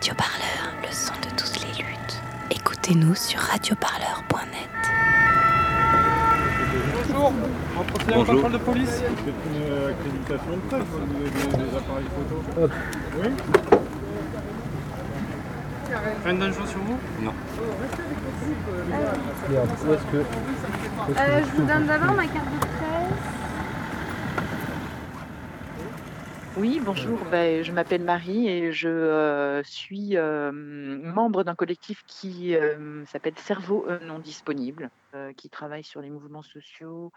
Radio Parleur, le son de toutes les luttes. Écoutez-nous sur radioparleur.net. Bonjour, entretien Bonjour. contrôle de police. C'est une accréditation de presse, vous avez des, appareils photo. Oui Rien de dangereux sur vous? Non. Euh, je vous donne d'abord ma carte de Oui, bonjour. Ben, je m'appelle Marie et je euh, suis euh, membre d'un collectif qui euh, s'appelle Cerveau euh, non disponible, euh, qui travaille sur les mouvements sociaux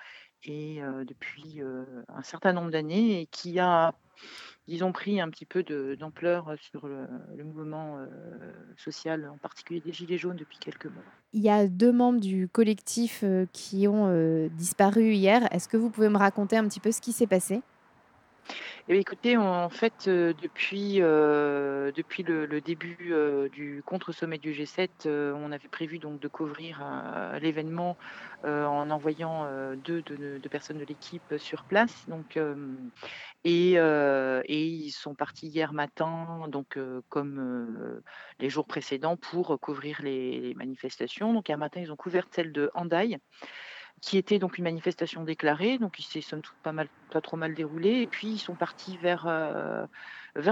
et euh, depuis euh, un certain nombre d'années et qui a, disons, pris un petit peu d'ampleur sur le, le mouvement euh, social, en particulier des Gilets jaunes depuis quelques mois. Il y a deux membres du collectif euh, qui ont euh, disparu hier. Est-ce que vous pouvez me raconter un petit peu ce qui s'est passé? Eh écoutez, en fait, euh, depuis, euh, depuis le, début euh, du contre-sommet du G7, euh, on avait prévu donc de couvrir l'événement en envoyant deux de, de personnes de l'équipe sur place. Donc, et, ils sont partis hier matin, donc comme les jours précédents, pour couvrir les, les manifestations. Donc, hier matin, ils ont couvert celle de Handaï qui était donc une manifestation déclarée, donc il s'est somme toute pas mal, pas trop mal déroulé. Et puis ils sont partis vers euh,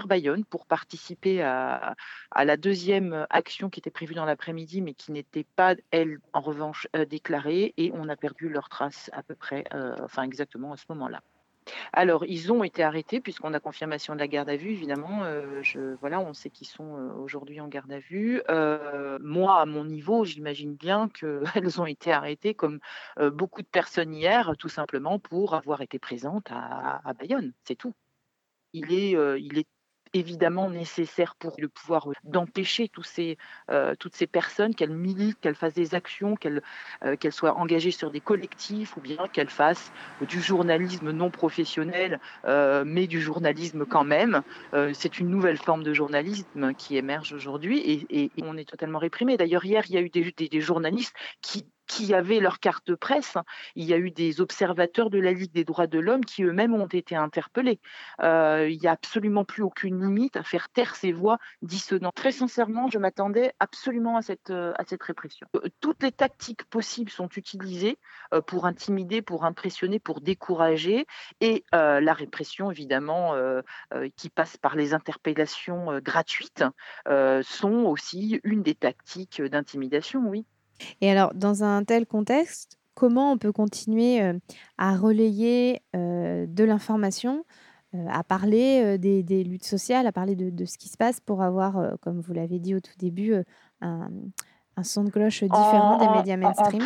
Bayonne pour participer à, à la deuxième action qui était prévue dans l'après-midi, mais qui n'était pas elle en revanche euh, déclarée. Et on a perdu leurs traces à peu près, euh, enfin exactement à ce moment-là. Alors, ils ont été arrêtés puisqu'on a confirmation de la garde à vue, évidemment. euh, je, voilà, on sait qu'ils sont euh, aujourd'hui en garde à vue. Euh, moi, à mon niveau, j'imagine bien qu'elles ont été arrêtées comme beaucoup de personnes hier, tout simplement pour avoir été présentes à, à Bayonne. C'est tout. Il est, il est évidemment nécessaire pour le pouvoir d'empêcher tous ces, toutes ces personnes qu'elles militent, qu'elles fassent des actions, qu'elles euh, soient engagées sur des collectifs ou bien qu'elles fassent du journalisme non professionnel, mais du journalisme quand même. C'est une nouvelle forme de journalisme qui émerge aujourd'hui et, on est totalement réprimé. D'ailleurs, hier, il y a eu des journalistes qui qui avaient leur carte de presse. Il y a eu des observateurs de la Ligue des droits de l'homme qui eux-mêmes ont été interpellés. Euh, il n'y a absolument plus aucune limite à faire taire ces voix dissonantes. Très sincèrement, je m'attendais absolument à cette, euh, répression. Euh, Toutes les tactiques possibles sont utilisées pour intimider, pour impressionner, pour décourager. Et la répression, évidemment, qui passe par les interpellations gratuites, sont aussi une des tactiques d'intimidation, oui. Et alors, dans un tel contexte, comment on peut continuer euh, à relayer euh, de l'information, euh, à parler des, des luttes sociales, à parler de, de ce qui se passe pour avoir, comme vous l'avez dit au tout début, un, un son de cloche différent des médias en- mainstream?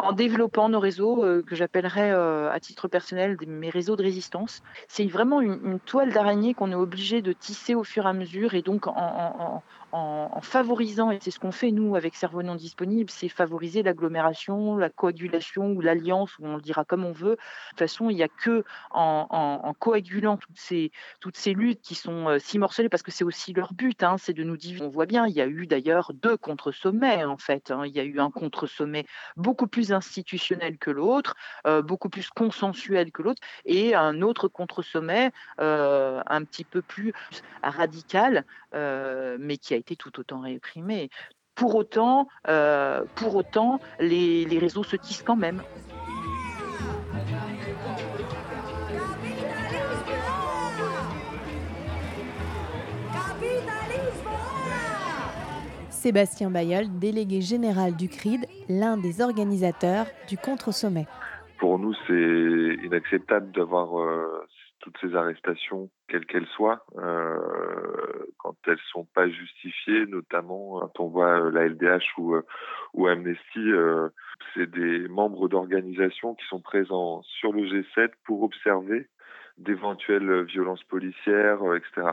en développant nos réseaux que j'appellerais à titre personnel des- mes réseaux de résistance. C'est vraiment une, une toile d'araignée qu'on est obligé de tisser au fur et à mesure et donc en, en- favorisant, et c'est ce qu'on fait nous avec Cerveau non disponible, c'est favoriser l'agglomération, la coagulation ou l'alliance, on le dira comme on veut. De toute façon, il n'y a que en, coagulant toutes ces, toutes ces luttes qui sont euh, si morcelées, parce que c'est aussi leur but, hein, c'est de nous diviser. On voit bien, il y a eu d'ailleurs deux contre-sommets en fait. hein. Il y a eu un contre-sommet beaucoup plus institutionnel que l'autre, euh, beaucoup plus consensuel que l'autre, et un autre contre-sommet euh, un petit peu plus radical, mais qui a été tout autant réprimé. Pour autant, euh, pour autant les, les réseaux se tissent quand même. Sébastien Bayeul, délégué général du CRID, l'un des organisateurs du contre-sommet. Pour nous, c'est inacceptable d'avoir euh, toutes ces arrestations, quelles qu'elles soient, euh, quand elles sont pas justifiées, notamment quand on voit euh, la LDH ou, euh, ou Amnesty, euh, c'est des membres d'organisations qui sont présents sur le G7 pour observer d'éventuelles violences policières, euh, etc.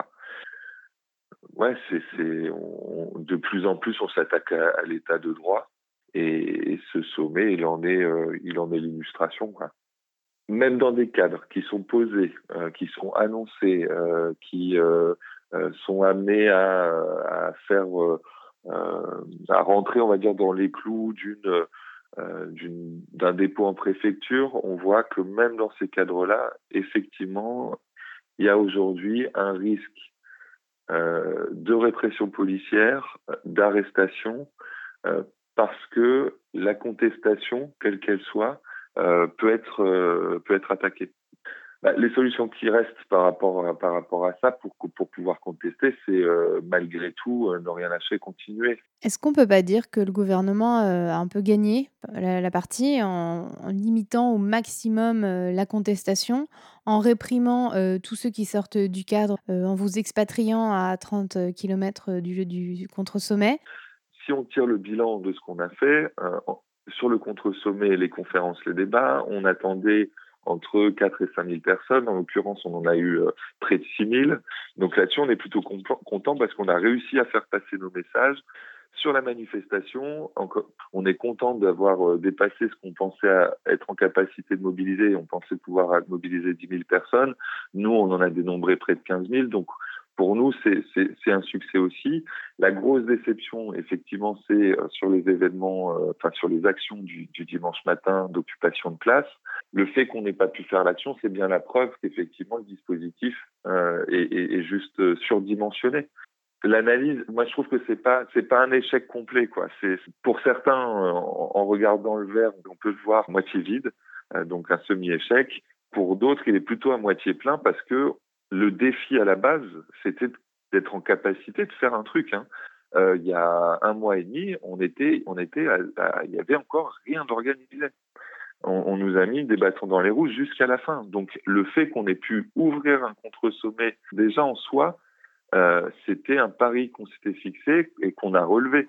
Ouais, c'est, de plus en plus, on s'attaque à, l'état de droit. Et, ce sommet, il en est, euh, l'illustration. Même dans des cadres qui sont posés, euh, qui sont annoncés, euh, qui euh, euh, sont amenés à, à faire, euh, euh, à rentrer, on va dire, dans les clous euh, d'une, d'un dépôt en préfecture, on voit que même dans ces cadres-là, effectivement, il y a aujourd'hui un risque de répression policière, d'arrestation, parce que la contestation, quelle qu'elle soit, peut être peut être attaquée. Bah, les solutions qui restent par rapport à, par rapport à ça pour, pour pouvoir contester, c'est euh, malgré tout euh, ne rien lâcher, continuer. Est-ce qu'on peut pas dire que le gouvernement euh, a un peu gagné la, partie en, limitant au maximum la contestation, en réprimant tous ceux qui sortent du cadre, en vous expatriant à 30 km du, du contre-sommet? Si on tire le bilan de ce qu'on a fait, sur le contre-sommet, les conférences, les débats, on attendait entre 4 et 5 000 personnes. En l'occurrence, on en a eu euh, près de 6 000. Donc là-dessus, on est plutôt content parce qu'on a réussi à faire passer nos messages. Sur la manifestation, on est content d'avoir euh, dépassé ce qu'on pensait être en capacité de mobiliser. On pensait pouvoir mobiliser 10 000 personnes. Nous, on en a dénombré près de 15 000. Donc, pour nous, c'est un succès aussi. La grosse déception, effectivement, c'est euh, sur les événements, euh, enfin sur les actions du, dimanche matin d'occupation de place. Le fait qu'on n'ait pas pu faire l'action, c'est bien la preuve qu'effectivement le dispositif euh, est, juste surdimensionné. L'analyse, moi je trouve que c'est pas pas un échec complet quoi. C'est pour certains en, en, regardant le verre, on peut le voir moitié vide, donc un semi-échec. Pour d'autres, il est plutôt à moitié plein parce que le défi à la base, c'était d'être en capacité de faire un truc. Hein. Euh, il y a un mois et demi, on était, on était, il y avait encore rien d'organisé. On, nous a mis des bâtons dans les roues jusqu'à la fin. Donc le fait qu'on ait pu ouvrir un contre-sommet déjà en soi, euh, c'était un pari qu'on s'était fixé et qu'on a relevé.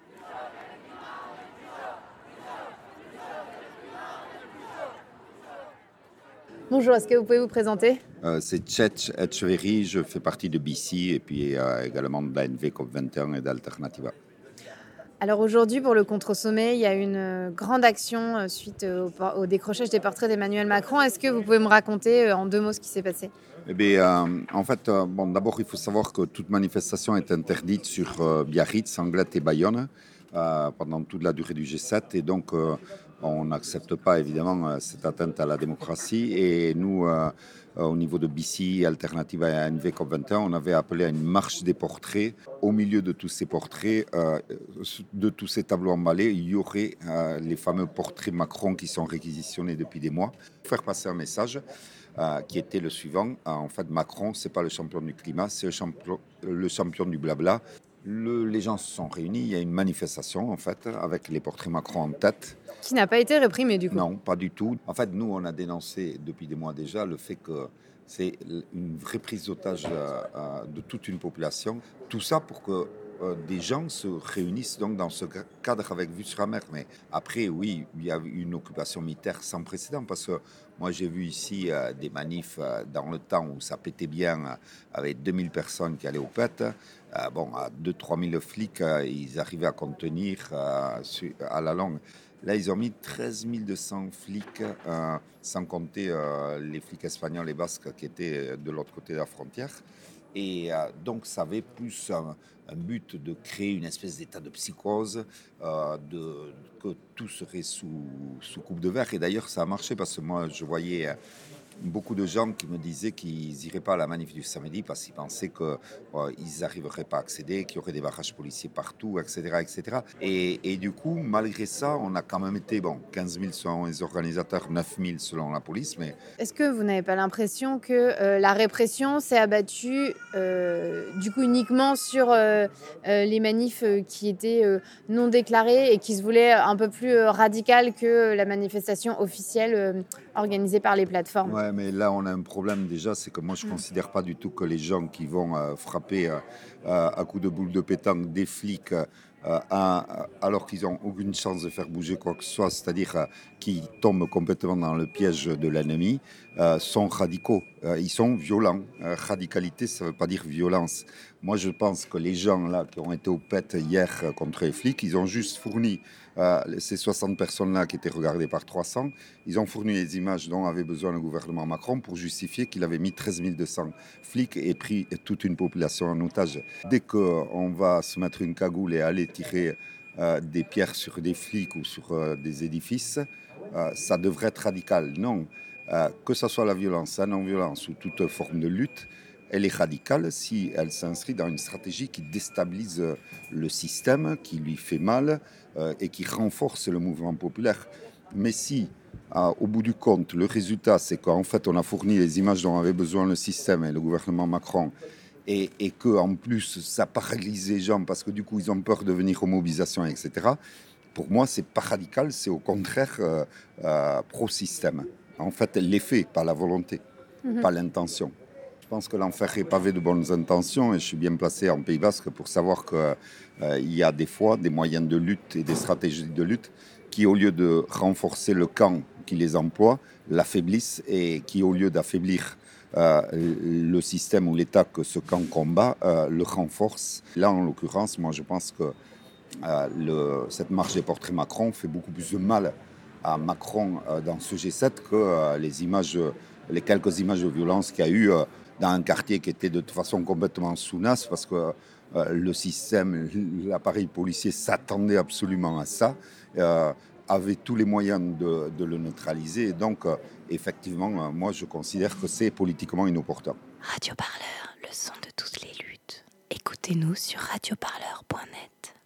Bonjour, est-ce que vous pouvez vous présenter? Euh, C'est Chet Etcheverry, je fais partie de BC et puis euh, également de l'ANV COP21 et d'Alternativa. Alors aujourd'hui, pour le contre-sommet, il y a une euh, grande action suite au, décrochage des portraits d'Emmanuel Macron. Est-ce que vous pouvez me raconter en deux mots ce qui s'est passé? Eh bien, en fait, bon, d'abord, il faut savoir que toute manifestation est interdite sur Biarritz, Anglette et Bayonne pendant toute la durée du G7. Et donc, on n'accepte pas évidemment euh, cette atteinte à la démocratie et nous, euh, euh, au niveau de BC, Alternative à NV21, on avait appelé à une marche des portraits. Au milieu de tous ces portraits, de tous ces tableaux emballés, il y aurait les fameux portraits Macron qui sont réquisitionnés depuis des mois. Faire passer un message qui était le suivant. en fait, Macron, c'est pas le champion du climat, c'est le champion du blabla. Les gens se sont réunis, il y a une manifestation en fait, avec les portraits Macron en tête. Qui n'a pas été réprimé du coup Non, pas du tout. En fait, nous, on a dénoncé depuis des mois déjà le fait que c'est une vraie prise d'otage euh, euh, de toute une population. Tout ça pour que euh, des gens se réunissent donc dans ce cadre avec vue. Mais après, oui, il y a eu une occupation militaire sans précédent parce que moi j'ai vu ici des manifs dans le temps où ça pétait bien avec 2000 personnes qui allaient au pet. bon, à 2-3 000 flics, ils arrivaient à contenir à la longue. Là, ils ont mis 13 200 flics, euh, sans compter euh, les flics espagnols et basques qui étaient de l'autre côté de la frontière. Et euh, donc, ça avait plus un, but de créer une espèce d'état de psychose, de, que tout serait sous, sous coupe de verre. Et d'ailleurs, ça a marché parce que moi, je voyais beaucoup de gens qui me disaient qu'ils n'iraient pas à la manif du samedi parce qu'ils pensaient qu'ils euh, n'arriveraient pas à accéder, qu'il y aurait des barrages policiers partout, etc. etc. Et, et, du coup, malgré ça, on a quand même été, bon, 15 000 selon les organisateurs, 9 000 selon la police. Mais... Est-ce que vous n'avez pas l'impression que euh, la répression s'est abattue euh, du coup uniquement sur les manifs qui étaient non déclarés et qui se voulaient un peu plus radicales que la manifestation officielle organisée par les plateformes? Mais là, on a un problème déjà, c'est que moi, je ne mm. considère pas du tout que les gens qui vont euh, frapper euh, euh, à coups de boule de pétanque des flics alors qu'ils n'ont aucune chance de faire bouger quoi que ce soit, c'est-à-dire qu'ils tombent complètement dans le piège de l'ennemi, sont radicaux. ils sont violents. radicalité, ça ne veut pas dire violence. Moi, je pense que les gens là qui ont été au PET hier contre les flics, ils ont juste fourni euh, ces 60 personnes-là qui étaient regardées par 300, ils ont fourni les images dont avait besoin le gouvernement Macron pour justifier qu'il avait mis 13 200 flics et pris toute une population en otage. Dès qu'on va se mettre une cagoule et aller tirer euh, des pierres sur des flics ou sur euh, des édifices, ça devrait être radical. Non, que ce soit la violence, la non-violence ou toute forme de lutte, elle est radicale si elle s'inscrit dans une stratégie qui déstabilise le système, qui lui fait mal et qui renforce le mouvement populaire. Mais si, au bout du compte, le résultat, c'est qu'en fait, on a fourni les images dont avait besoin le système et le gouvernement Macron, et, et que en plus, ça paralyse les gens parce que du coup, ils ont peur de venir aux mobilisations, etc. Pour moi, c'est pas radical, c'est au contraire euh, euh, pro-système. En fait, l'effet, pas la volonté, Mhm. pas l'intention. Je pense que l'enfer est pavé de bonnes intentions et je suis bien placé en Pays Basque pour savoir qu'il y a des fois des moyens de lutte et des stratégies de lutte qui, au lieu de renforcer le camp qui les emploie, l'affaiblissent et qui, au lieu d'affaiblir euh, le système ou l'État que ce camp combat, euh, le renforce. Là, en l'occurrence, moi, je pense que euh, cette marche des portraits Macron fait beaucoup plus de mal à Macron dans ce G7 que les images, les quelques images de violence qu'il y a eu dans un quartier qui était de toute façon complètement sous nas parce que le système, l'appareil policier s'attendait absolument à ça, avait tous les moyens de, de le neutraliser. Et donc, euh, effectivement, euh, moi, je considère que c'est politiquement inopportun. Radio Parleur, le son de toutes les luttes. Écoutez-nous sur radioparleur.com.